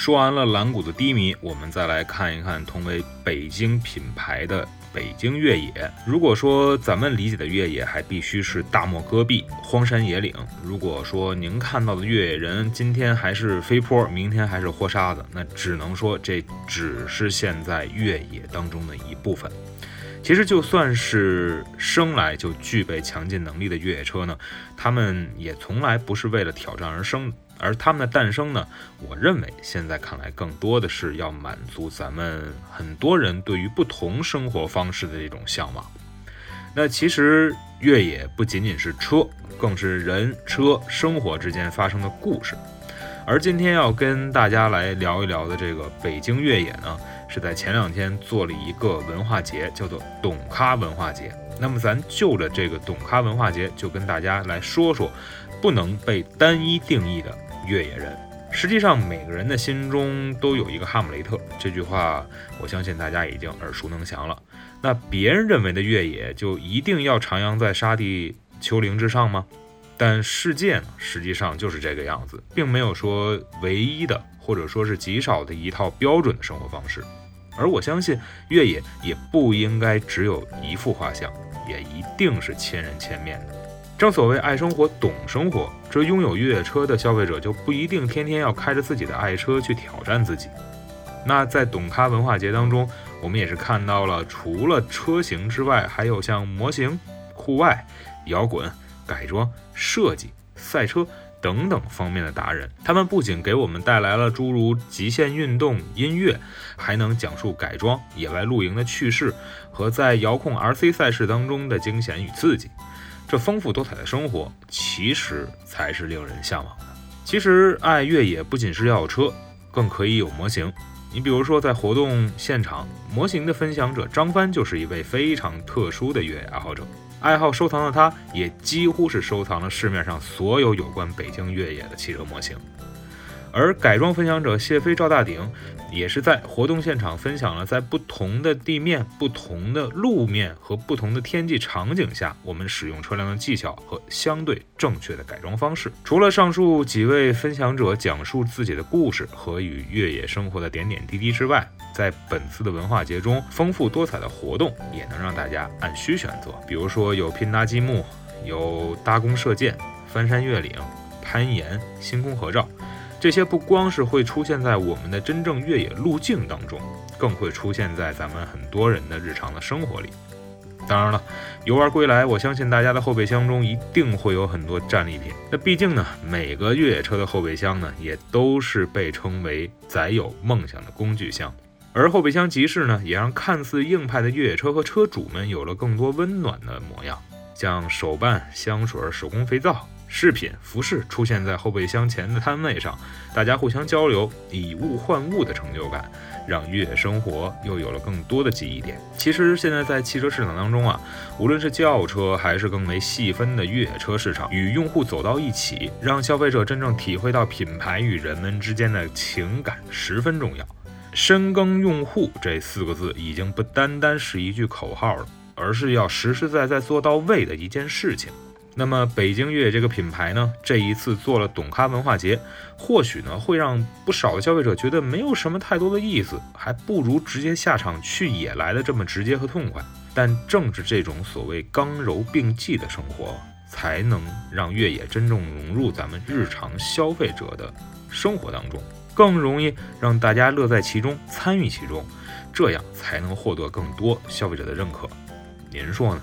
说完了蓝谷的低迷，我们再来看一看同为北京品牌的北京越野。如果说咱们理解的越野还必须是大漠戈壁、荒山野岭，如果说您看到的越野人今天还是飞坡，明天还是豁沙子，那只能说这只是现在越野当中的一部分。其实就算是生来就具备强劲能力的越野车呢，他们也从来不是为了挑战而生。而他们的诞生呢，我认为现在看来更多的是要满足咱们很多人对于不同生活方式的这种向往。那其实越野不仅仅是车，更是人车生活之间发生的故事。而今天要跟大家来聊一聊的这个北京越野呢，是在前两天做了一个文化节，叫做董咖文化节。那么咱就着这个董咖文化节，就跟大家来说说不能被单一定义的。越野人，实际上每个人的心中都有一个哈姆雷特，这句话我相信大家已经耳熟能详了。那别人认为的越野就一定要徜徉在沙地丘陵之上吗？但世界呢，实际上就是这个样子，并没有说唯一的，或者说是极少的一套标准的生活方式。而我相信越野也不应该只有一幅画像，也一定是千人千面的。正所谓爱生活，懂生活。这拥有越野车的消费者就不一定天天要开着自己的爱车去挑战自己。那在懂咖文化节当中，我们也是看到了除了车型之外，还有像模型、户外、摇滚、改装、设计、赛车等等方面的达人。他们不仅给我们带来了诸如极限运动、音乐，还能讲述改装、野外露营的趣事和在遥控 RC 赛事当中的惊险与刺激。这丰富多彩的生活，其实才是令人向往的。其实爱越野不仅是要有车，更可以有模型。你比如说，在活动现场，模型的分享者张帆就是一位非常特殊的越野爱好者。爱好收藏的他，也几乎是收藏了市面上所有有关北京越野的汽车模型。而改装分享者谢飞赵大鼎，也是在活动现场分享了在不同的地面、不同的路面和不同的天气场景下，我们使用车辆的技巧和相对正确的改装方式。除了上述几位分享者讲述自己的故事和与越野生活的点点滴滴之外，在本次的文化节中，丰富多彩的活动也能让大家按需选择。比如说有拼搭积木，有搭弓射箭、翻山越岭、攀岩、星空合照。这些不光是会出现在我们的真正越野路径当中，更会出现在咱们很多人的日常的生活里。当然了，游玩归来，我相信大家的后备箱中一定会有很多战利品。那毕竟呢，每个越野车的后备箱呢，也都是被称为载有梦想的工具箱。而后备箱集市呢，也让看似硬派的越野车和车主们有了更多温暖的模样，像手办、香水、手工肥皂。饰品、服饰出现在后备箱前的摊位上，大家互相交流，以物换物的成就感，让越野生活又有了更多的记忆点。其实现在在汽车市场当中啊，无论是轿车还是更为细分的越野车市场，与用户走到一起，让消费者真正体会到品牌与人们之间的情感十分重要。深耕用户这四个字已经不单单是一句口号了，而是要实实在在做到位的一件事情。那么北京越野这个品牌呢，这一次做了董咖文化节，或许呢会让不少消费者觉得没有什么太多的意思，还不如直接下场去野来的这么直接和痛快。但正是这种所谓刚柔并济的生活，才能让越野真正融入咱们日常消费者的生活当中，更容易让大家乐在其中、参与其中，这样才能获得更多消费者的认可。您说呢？